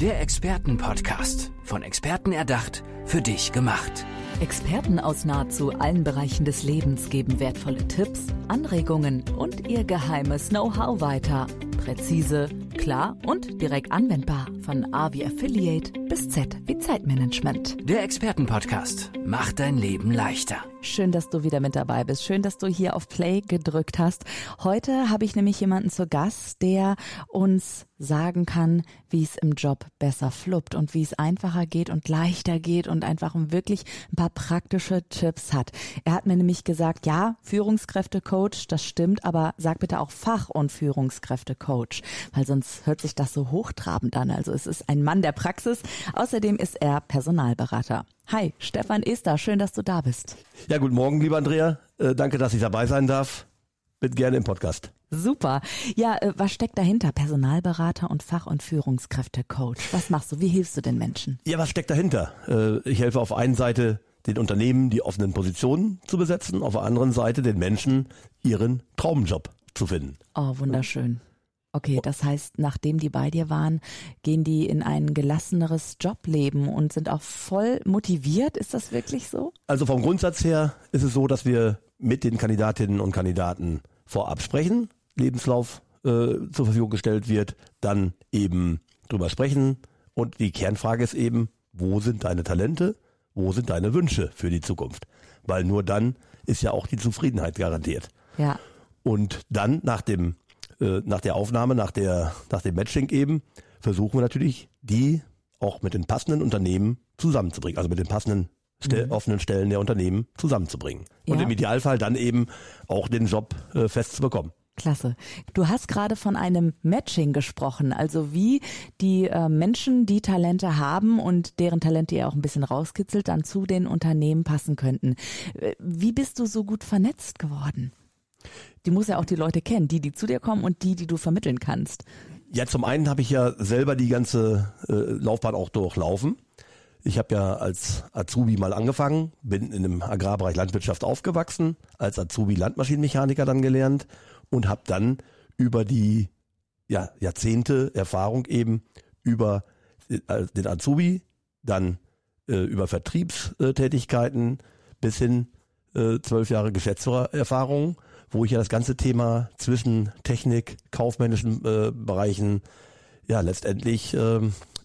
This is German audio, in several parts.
Der Expertenpodcast. Von Experten erdacht, für dich gemacht. Experten aus nahezu allen Bereichen des Lebens geben wertvolle Tipps, Anregungen und ihr geheimes Know-how weiter. Präzise, klar und direkt anwendbar. Von A wie Affiliate bis Z wie Zeitmanagement. Der Expertenpodcast macht dein Leben leichter. Schön, dass du wieder mit dabei bist. Schön, dass du hier auf Play gedrückt hast. Heute habe ich nämlich jemanden zu Gast, der uns sagen kann, wie es im Job besser fluppt und wie es einfacher geht und leichter geht und einfach wirklich ein paar praktische Tipps hat. Er hat mir nämlich gesagt, ja, Führungskräftecoach, das stimmt, aber sag bitte auch Fach- und Führungskräftecoach, weil sonst hört sich das so hochtrabend an. Also es ist ein Mann der Praxis. Außerdem ist er Personalberater. Hi, Stefan Ester, schön, dass du da bist. Ja, guten Morgen, lieber Andrea. Äh, danke, dass ich dabei sein darf. Bin gerne im Podcast. Super. Ja, äh, was steckt dahinter? Personalberater und Fach- und Führungskräftecoach. Was machst du? Wie hilfst du den Menschen? Ja, was steckt dahinter? Äh, ich helfe auf einen Seite den Unternehmen, die offenen Positionen zu besetzen, auf der anderen Seite den Menschen, ihren Traumjob zu finden. Oh, wunderschön. Okay, das heißt, nachdem die bei dir waren, gehen die in ein gelasseneres Jobleben und sind auch voll motiviert. Ist das wirklich so? Also vom Grundsatz her ist es so, dass wir mit den Kandidatinnen und Kandidaten vorab sprechen, Lebenslauf äh, zur Verfügung gestellt wird, dann eben drüber sprechen und die Kernfrage ist eben, wo sind deine Talente, wo sind deine Wünsche für die Zukunft? Weil nur dann ist ja auch die Zufriedenheit garantiert. Ja. Und dann nach dem äh, nach der Aufnahme, nach der, nach dem Matching eben, versuchen wir natürlich, die auch mit den passenden Unternehmen zusammenzubringen, also mit den passenden Stel mhm. offenen Stellen der Unternehmen zusammenzubringen. Und ja. im Idealfall dann eben auch den Job äh, festzubekommen. Klasse. Du hast gerade von einem Matching gesprochen, also wie die äh, Menschen, die Talente haben und deren Talente ihr auch ein bisschen rauskitzelt, dann zu den Unternehmen passen könnten. Äh, wie bist du so gut vernetzt geworden? Die muss ja auch die Leute kennen, die, die zu dir kommen und die, die du vermitteln kannst. Ja, zum einen habe ich ja selber die ganze äh, Laufbahn auch durchlaufen. Ich habe ja als Azubi mal angefangen, bin in dem Agrarbereich Landwirtschaft aufgewachsen, als Azubi Landmaschinenmechaniker dann gelernt und habe dann über die ja, Jahrzehnte Erfahrung eben über äh, den Azubi, dann äh, über Vertriebstätigkeiten bis hin äh, zwölf Jahre Geschäftsführererfahrung wo ich ja das ganze Thema zwischen Technik, kaufmännischen äh, Bereichen, ja letztendlich äh,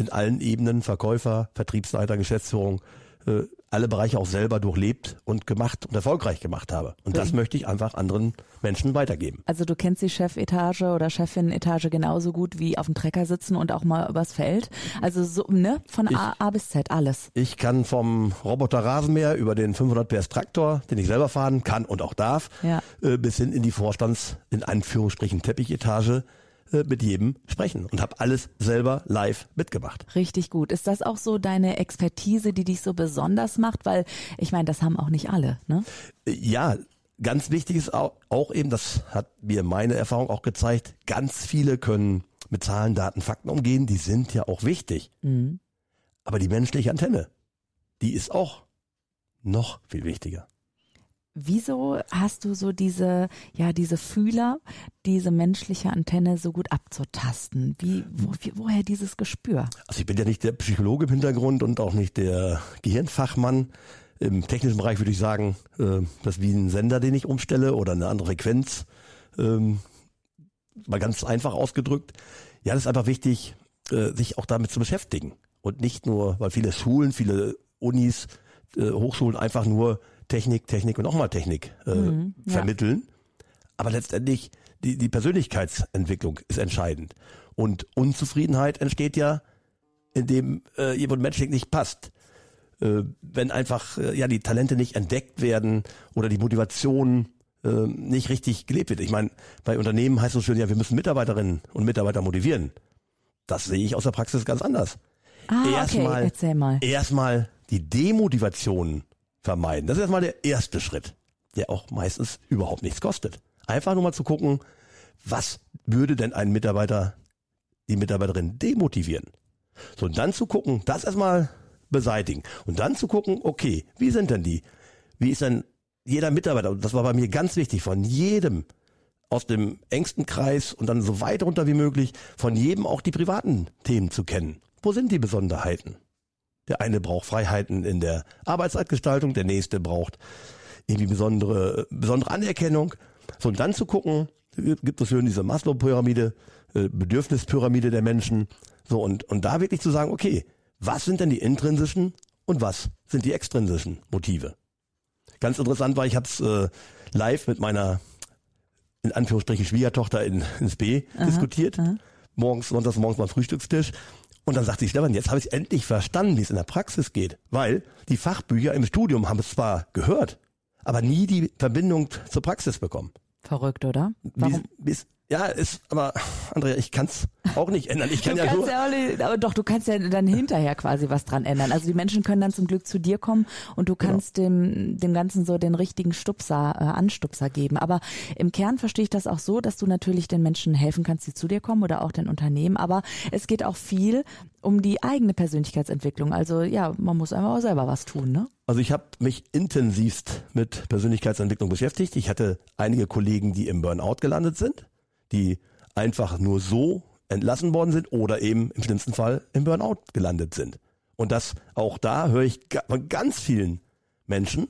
in allen Ebenen, Verkäufer, Vertriebsleiter, Geschäftsführung, äh, alle Bereiche auch selber durchlebt und gemacht und erfolgreich gemacht habe. Und das möchte ich einfach anderen Menschen weitergeben. Also du kennst die Chefetage oder Chefin-Etage genauso gut wie auf dem Trecker sitzen und auch mal übers Feld. Also so, ne, von ich, A, A, bis Z alles. Ich kann vom Roboter Rasenmäher über den 500 PS Traktor, den ich selber fahren kann und auch darf, ja. äh, bis hin in die Vorstands, in Anführungsstrichen Teppichetage, äh, mit jedem sprechen und habe alles selber live mitgemacht. Richtig gut. Ist das auch so deine Expertise, die dich so besonders macht? Weil ich meine, das haben auch nicht alle, ne? Äh, ja, ganz wichtig ist auch, auch eben, das hat mir meine Erfahrung auch gezeigt, ganz viele können mit Zahlen, Daten, Fakten umgehen, die sind ja auch wichtig. Mhm. Aber die menschliche Antenne, die ist auch noch viel wichtiger. Wieso hast du so diese, ja, diese Fühler, diese menschliche Antenne so gut abzutasten? Wie, wo, wie, woher dieses Gespür? Also ich bin ja nicht der Psychologe im Hintergrund und auch nicht der Gehirnfachmann. Im technischen Bereich würde ich sagen, äh, das ist wie ein Sender, den ich umstelle oder eine andere Frequenz. Ähm, mal ganz einfach ausgedrückt. Ja, das ist einfach wichtig, äh, sich auch damit zu beschäftigen. Und nicht nur, weil viele Schulen, viele Unis, äh, Hochschulen einfach nur Technik, Technik und nochmal Technik äh, mhm, ja. vermitteln. Aber letztendlich die, die Persönlichkeitsentwicklung ist entscheidend. Und Unzufriedenheit entsteht ja, indem äh, jemand menschlich nicht passt. Äh, wenn einfach äh, ja die Talente nicht entdeckt werden oder die Motivation äh, nicht richtig gelebt wird. Ich meine, bei Unternehmen heißt es schön, ja, wir müssen Mitarbeiterinnen und Mitarbeiter motivieren. Das sehe ich aus der Praxis ganz anders. Ah, erstmal, okay. Erzähl mal. Erstmal die Demotivation vermeiden. Das ist erstmal der erste Schritt, der auch meistens überhaupt nichts kostet. Einfach nur mal zu gucken, was würde denn ein Mitarbeiter, die Mitarbeiterin demotivieren? So, und dann zu gucken, das erstmal beseitigen. Und dann zu gucken, okay, wie sind denn die? Wie ist denn jeder Mitarbeiter, und das war bei mir ganz wichtig, von jedem aus dem engsten Kreis und dann so weit runter wie möglich, von jedem auch die privaten Themen zu kennen. Wo sind die Besonderheiten? Der eine braucht Freiheiten in der Arbeitszeitgestaltung, der nächste braucht irgendwie besondere, besondere Anerkennung. So, und dann zu gucken, gibt es schön diese Maslow-Pyramide, äh, Bedürfnispyramide der Menschen. So, und, und da wirklich zu sagen, okay, was sind denn die intrinsischen und was sind die extrinsischen Motive? Ganz interessant war, ich habe es äh, live mit meiner in Anführungsstrichen Schwiegertochter in, ins B aha, diskutiert. Aha. Morgens, sonntags morgens beim Frühstückstisch. Und dann sagte ich, Stefan, jetzt habe ich endlich verstanden, wie es in der Praxis geht. Weil die Fachbücher im Studium haben es zwar gehört, aber nie die Verbindung zur Praxis bekommen. Verrückt, oder? Warum? Wie, wie, ja, ist, aber Andrea, ich kann's auch nicht ändern. Ich kann du ja nur. Ja nicht, aber doch, du kannst ja dann hinterher quasi was dran ändern. Also die Menschen können dann zum Glück zu dir kommen und du genau. kannst genau. dem, dem Ganzen so den richtigen Stupser, äh, Anstupser geben. Aber im Kern verstehe ich das auch so, dass du natürlich den Menschen helfen kannst, die zu dir kommen oder auch den Unternehmen. Aber es geht auch viel um die eigene Persönlichkeitsentwicklung. Also ja, man muss einfach auch selber was tun, ne? Also ich habe mich intensivst mit Persönlichkeitsentwicklung beschäftigt. Ich hatte einige Kollegen, die im Burnout gelandet sind die einfach nur so entlassen worden sind oder eben im schlimmsten Fall im Burnout gelandet sind. Und das auch da höre ich von ganz vielen Menschen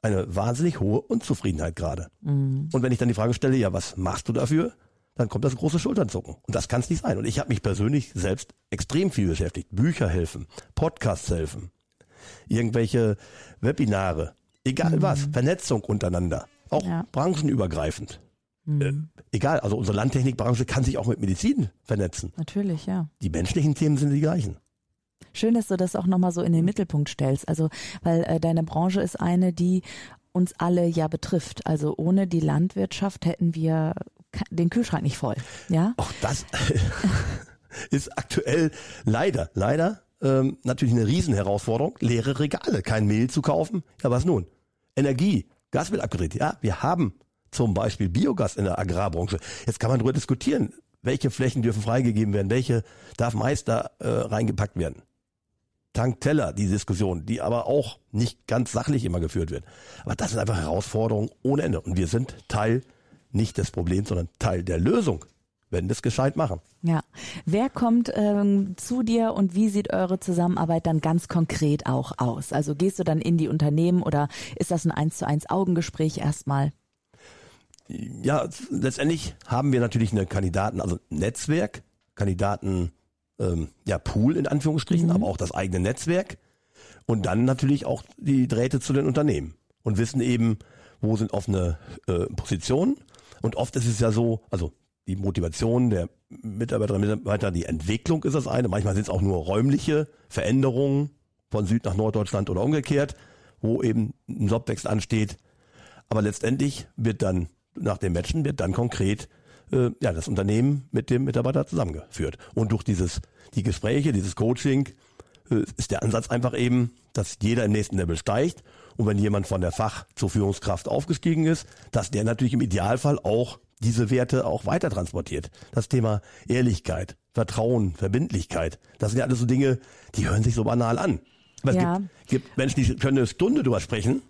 eine wahnsinnig hohe Unzufriedenheit gerade. Mhm. Und wenn ich dann die Frage stelle, ja, was machst du dafür? Dann kommt das große Schulternzucken. Und das kann es nicht sein. Und ich habe mich persönlich selbst extrem viel beschäftigt. Bücher helfen, Podcasts helfen, irgendwelche Webinare, egal mhm. was, Vernetzung untereinander, auch ja. branchenübergreifend. Mhm. Äh, egal, also unsere Landtechnikbranche kann sich auch mit Medizin vernetzen. Natürlich, ja. Die menschlichen Themen sind die gleichen. Schön, dass du das auch nochmal so in den Mittelpunkt stellst. Also, weil äh, deine Branche ist eine, die uns alle ja betrifft. Also ohne die Landwirtschaft hätten wir den Kühlschrank nicht voll. Ja. Auch das ist aktuell leider, leider ähm, natürlich eine Riesenherausforderung. Leere Regale, kein Mehl zu kaufen. Ja, was nun? Energie, Gas wird abgedreht. Ja, wir haben zum Beispiel Biogas in der Agrarbranche. Jetzt kann man darüber diskutieren, welche Flächen dürfen freigegeben werden, welche darf meist da äh, reingepackt werden. Tankteller, die Diskussion, die aber auch nicht ganz sachlich immer geführt wird. Aber das sind einfach Herausforderungen ohne Ende. Und wir sind Teil nicht des Problems, sondern Teil der Lösung, wenn wir es gescheit machen. Ja. Wer kommt ähm, zu dir und wie sieht eure Zusammenarbeit dann ganz konkret auch aus? Also gehst du dann in die Unternehmen oder ist das ein eins zu eins Augengespräch erstmal? Ja, letztendlich haben wir natürlich eine Kandidaten, also Netzwerk, Kandidaten, ähm, ja, Pool in Anführungsstrichen, mhm. aber auch das eigene Netzwerk. Und dann natürlich auch die Drähte zu den Unternehmen und wissen eben, wo sind offene äh, Positionen. Und oft ist es ja so, also die Motivation der Mitarbeiterinnen und Mitarbeiter, die Entwicklung ist das eine, manchmal sind es auch nur räumliche Veränderungen von Süd nach Norddeutschland oder umgekehrt, wo eben ein Jobwechsel ansteht, aber letztendlich wird dann nach dem Matchen wird dann konkret äh, ja, das Unternehmen mit dem Mitarbeiter zusammengeführt. Und durch dieses, die Gespräche, dieses Coaching, äh, ist der Ansatz einfach eben, dass jeder im nächsten Level steigt. Und wenn jemand von der Fach zur Führungskraft aufgestiegen ist, dass der natürlich im Idealfall auch diese Werte auch weiter transportiert. Das Thema Ehrlichkeit, Vertrauen, Verbindlichkeit, das sind ja alles so Dinge, die hören sich so banal an. Aber ja. es gibt, gibt Menschen, die können eine Stunde drüber sprechen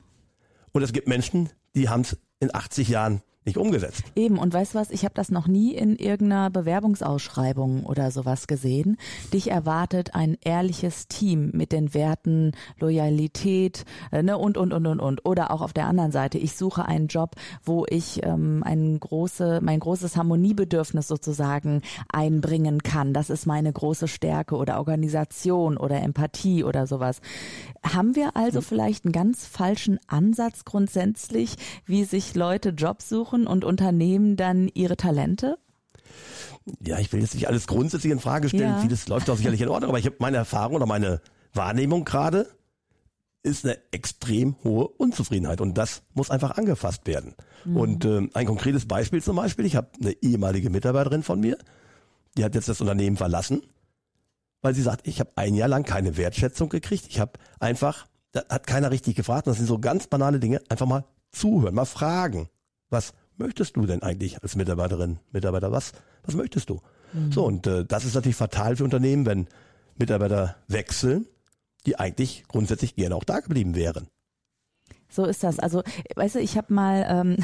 und es gibt Menschen, die haben es in 80 Jahren nicht umgesetzt. Eben, und weißt du was, ich habe das noch nie in irgendeiner Bewerbungsausschreibung oder sowas gesehen. Dich erwartet ein ehrliches Team mit den Werten Loyalität äh, ne, und, und, und, und, und. Oder auch auf der anderen Seite, ich suche einen Job, wo ich ähm, ein große, mein großes Harmoniebedürfnis sozusagen einbringen kann. Das ist meine große Stärke oder Organisation oder Empathie oder sowas. Haben wir also hm. vielleicht einen ganz falschen Ansatz grundsätzlich, wie sich Leute Jobs suchen? Suchen und Unternehmen dann ihre Talente? Ja, ich will jetzt nicht alles grundsätzlich in Frage stellen. Ja. Vieles läuft auch sicherlich in Ordnung, aber ich habe meine Erfahrung oder meine Wahrnehmung gerade ist eine extrem hohe Unzufriedenheit und das muss einfach angefasst werden. Mhm. Und äh, ein konkretes Beispiel zum Beispiel, ich habe eine ehemalige Mitarbeiterin von mir, die hat jetzt das Unternehmen verlassen, weil sie sagt, ich habe ein Jahr lang keine Wertschätzung gekriegt. Ich habe einfach, da hat keiner richtig gefragt. Das sind so ganz banale Dinge. Einfach mal zuhören, mal fragen was möchtest du denn eigentlich als Mitarbeiterin, Mitarbeiter, was, was möchtest du? Mhm. So, und äh, das ist natürlich fatal für Unternehmen, wenn Mitarbeiter wechseln, die eigentlich grundsätzlich gerne auch da geblieben wären. So ist das. Also, weißt du, ich habe mal ähm,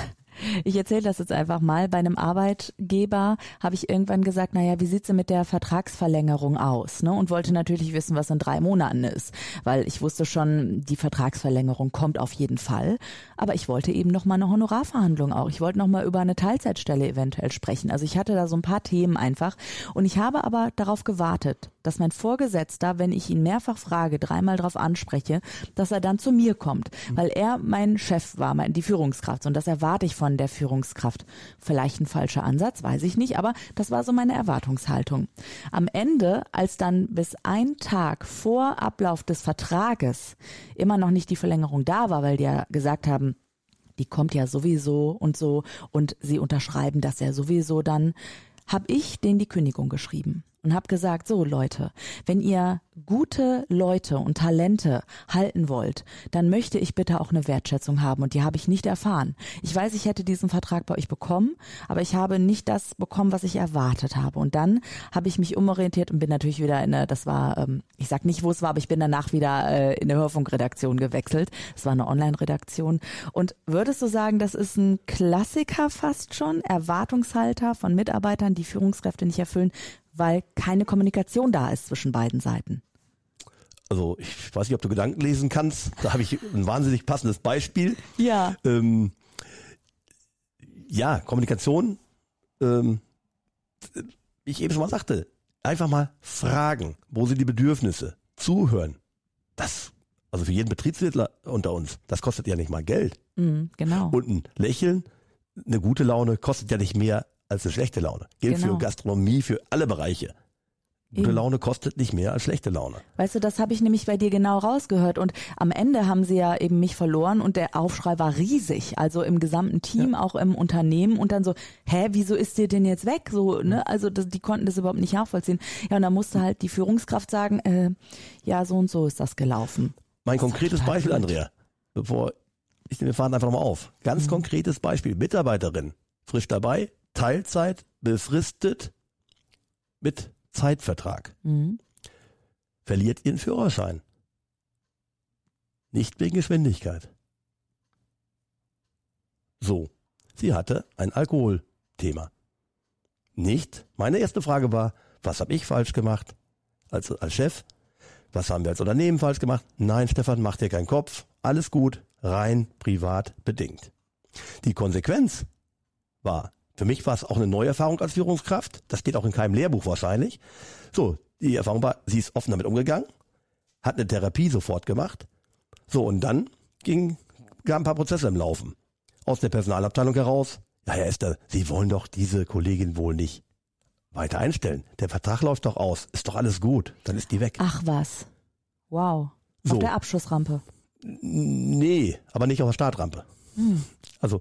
Ich erzähle das jetzt einfach mal. Bei einem Arbeitgeber habe ich irgendwann gesagt, naja, wie sieht's denn mit der Vertragsverlängerung aus? Ne? Und wollte natürlich wissen, was in drei Monaten ist. Weil ich wusste schon, die Vertragsverlängerung kommt auf jeden Fall. Aber ich wollte eben noch mal eine Honorarverhandlung auch. Ich wollte noch mal über eine Teilzeitstelle eventuell sprechen. Also ich hatte da so ein paar Themen einfach. Und ich habe aber darauf gewartet, dass mein Vorgesetzter, wenn ich ihn mehrfach frage, dreimal darauf anspreche, dass er dann zu mir kommt. Weil er mein Chef war, mein, die Führungskraft. Und das erwarte ich von der Führungskraft. Vielleicht ein falscher Ansatz, weiß ich nicht, aber das war so meine Erwartungshaltung. Am Ende, als dann bis ein Tag vor Ablauf des Vertrages immer noch nicht die Verlängerung da war, weil die ja gesagt haben, die kommt ja sowieso und so und sie unterschreiben das ja sowieso dann, habe ich denen die Kündigung geschrieben und habe gesagt, so Leute, wenn ihr gute Leute und Talente halten wollt, dann möchte ich bitte auch eine Wertschätzung haben und die habe ich nicht erfahren. Ich weiß, ich hätte diesen Vertrag bei euch bekommen, aber ich habe nicht das bekommen, was ich erwartet habe. Und dann habe ich mich umorientiert und bin natürlich wieder in eine, das war, ähm, ich sag nicht, wo es war, aber ich bin danach wieder äh, in eine Hörfunkredaktion gewechselt. Es war eine Online-Redaktion. Und würdest du sagen, das ist ein Klassiker fast schon, Erwartungshalter von Mitarbeitern, die Führungskräfte nicht erfüllen, weil keine Kommunikation da ist zwischen beiden Seiten. Also ich weiß nicht, ob du Gedanken lesen kannst. Da habe ich ein wahnsinnig passendes Beispiel. Ja. Ähm, ja, Kommunikation, ähm, wie ich eben schon mal sagte, einfach mal fragen, wo sind die Bedürfnisse, zuhören. Das, also für jeden Betriebswirt unter uns, das kostet ja nicht mal Geld. Mhm, genau. Und ein Lächeln, eine gute Laune kostet ja nicht mehr als eine schlechte Laune. Gilt Genau. für Gastronomie, für alle Bereiche. Gute. Laune kostet nicht mehr als schlechte Laune. Weißt du, das habe ich nämlich bei dir genau rausgehört. Und am Ende haben sie ja eben mich verloren und der Aufschrei war riesig. Also im gesamten Team, auch im Unternehmen. Und dann so, hä, wieso ist dir denn jetzt weg? So, ne? Also das, die konnten das überhaupt nicht nachvollziehen. Ja, und dann musste halt die Führungskraft sagen, äh, ja, so und so ist das gelaufen. Mein Das konkretes Beispiel, blöd. Andrea, bevor ich den Faden einfach nochmal auf. Ganz Mhm. konkretes Beispiel. Mitarbeiterin, frisch dabei, Teilzeit, befristet, mit Zeitvertrag. Mhm. Verliert ihren Führerschein. Nicht wegen Geschwindigkeit. So, sie hatte ein Alkoholthema. Nicht. Meine erste Frage war, was habe ich falsch gemacht als, als Chef? Was haben wir als Unternehmen falsch gemacht? Nein, Stefan, mach dir keinen Kopf. Alles gut, rein privat bedingt. Die Konsequenz war, für mich war es auch eine Neuerfahrung als Führungskraft. Das steht auch in keinem Lehrbuch wahrscheinlich. So, die Erfahrung war, sie ist offen damit umgegangen, hat eine Therapie sofort gemacht. So, und dann ging, gab ein paar Prozesse im Laufen. Aus der Personalabteilung heraus. Ja, Herr Esther, Sie wollen doch diese Kollegin wohl nicht weiter einstellen. Der Vertrag läuft doch aus. Ist doch alles gut. Dann ist die weg. Ach was. Wow. So. Auf der Abschussrampe. Nee, aber nicht auf der Startrampe. Hm. Also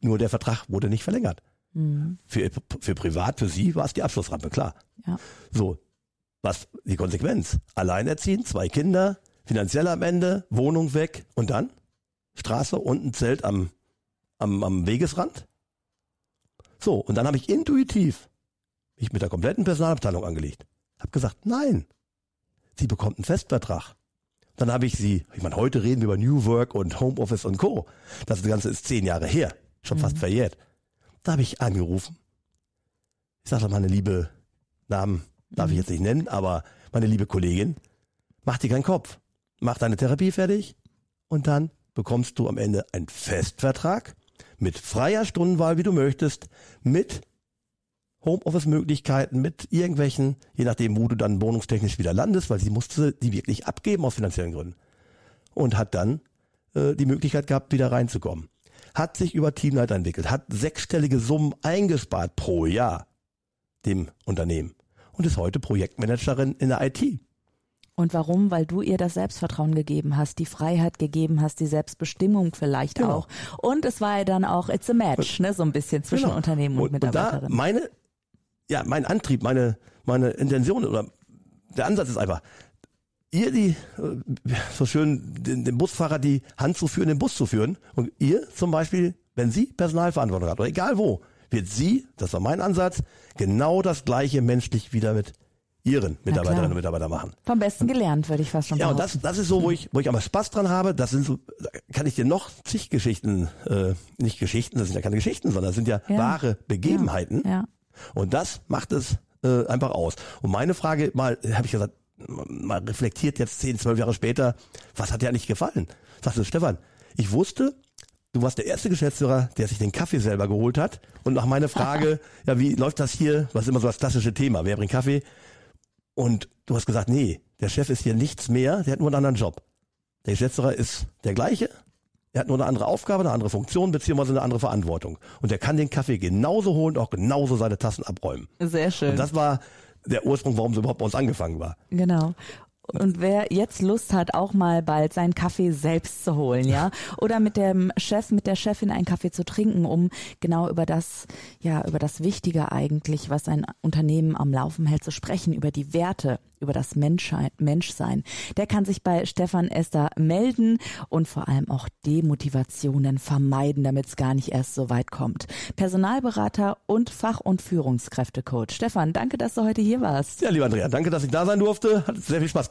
nur der Vertrag wurde nicht verlängert. Mhm. Für, für privat, für sie war es die Abschlussrampe, klar. Ja. So, was die Konsequenz? Alleinerziehend, zwei Kinder, finanziell am Ende, Wohnung weg und dann Straße und ein Zelt am, am, am Wegesrand. So, und dann habe ich intuitiv mich mit der kompletten Personalabteilung angelegt. Hab gesagt, nein, sie bekommt einen Festvertrag. Dann habe ich sie, ich meine, heute reden wir über New Work und Homeoffice und Co. Das Ganze ist zehn Jahre her, schon fast verjährt. Da habe ich angerufen. Ich sage meine liebe Namen darf ich jetzt nicht nennen, aber meine liebe Kollegin, mach dir keinen Kopf. Mach deine Therapie fertig und dann bekommst du am Ende einen Festvertrag mit freier Stundenwahl, wie du möchtest, mit Homeoffice-Möglichkeiten, mit irgendwelchen, je nachdem, wo du dann wohnungstechnisch wieder landest, weil sie musste die wirklich abgeben aus finanziellen Gründen. Und hat dann äh, die Möglichkeit gehabt, wieder reinzukommen. Hat sich über Teamleiter entwickelt, hat sechsstellige Summen eingespart pro Jahr dem Unternehmen und ist heute Projektmanagerin in der IT. Und warum? Weil du ihr das Selbstvertrauen gegeben hast, die Freiheit gegeben hast, die Selbstbestimmung vielleicht Genau. auch. Und es war ja dann auch, it's a match, ne, so ein bisschen zwischen Genau. Unternehmen und, und da Mitarbeiterin. meine, ja, mein Antrieb, meine, meine Intention oder der Ansatz ist einfach, ihr die, äh, so schön den, den Busfahrer die Hand zu führen, den Bus zu führen und ihr zum Beispiel, wenn sie Personalverantwortung hat oder egal wo, wird sie, das war mein Ansatz, genau das gleiche menschlich wieder mit ihren Mitarbeiterinnen und Mitarbeiter machen. Vom Besten gelernt, würde ich fast schon Ja, sagen. und das, das ist so, wo ich, wo ich aber Spaß dran habe. Das sind so, da kann ich dir noch zig Geschichten, äh, nicht Geschichten, das sind ja keine Geschichten, sondern das sind ja, Ja. wahre Begebenheiten. Ja. Und das macht es äh, einfach aus. Und meine Frage mal, habe ich gesagt, mal reflektiert jetzt zehn, zwölf Jahre später, was hat dir eigentlich gefallen? Sagst du, Stefan, ich wusste, du warst der erste Geschäftsführer, der sich den Kaffee selber geholt hat. Und nach meiner Frage, ja, wie läuft das hier? Was ist immer so das klassische Thema? Wer bringt Kaffee? Und du hast gesagt, nee, der Chef ist hier nichts mehr, der hat nur einen anderen Job. Der Geschäftsführer ist der gleiche, er hat nur eine andere Aufgabe, eine andere Funktion, beziehungsweise eine andere Verantwortung. Und er kann den Kaffee genauso holen, auch genauso seine Tassen abräumen. Sehr schön. Und das war der Ursprung, warum es überhaupt bei uns angefangen war. Genau. Und wer jetzt Lust hat, auch mal bald seinen Kaffee selbst zu holen, ja, oder mit dem Chef, mit der Chefin einen Kaffee zu trinken, um genau über das, ja, über das Wichtige eigentlich, was ein Unternehmen am Laufen hält, zu sprechen, über die Werte, über das Menschheit, Menschsein. Der kann sich bei Stefan Esther melden und vor allem auch Demotivationen vermeiden, damit es gar nicht erst so weit kommt. Personalberater und Fach- und Führungskräftecoach. Stefan, danke, dass du heute hier warst. Ja, lieber Andrea, danke, dass ich da sein durfte. Hat sehr viel Spaß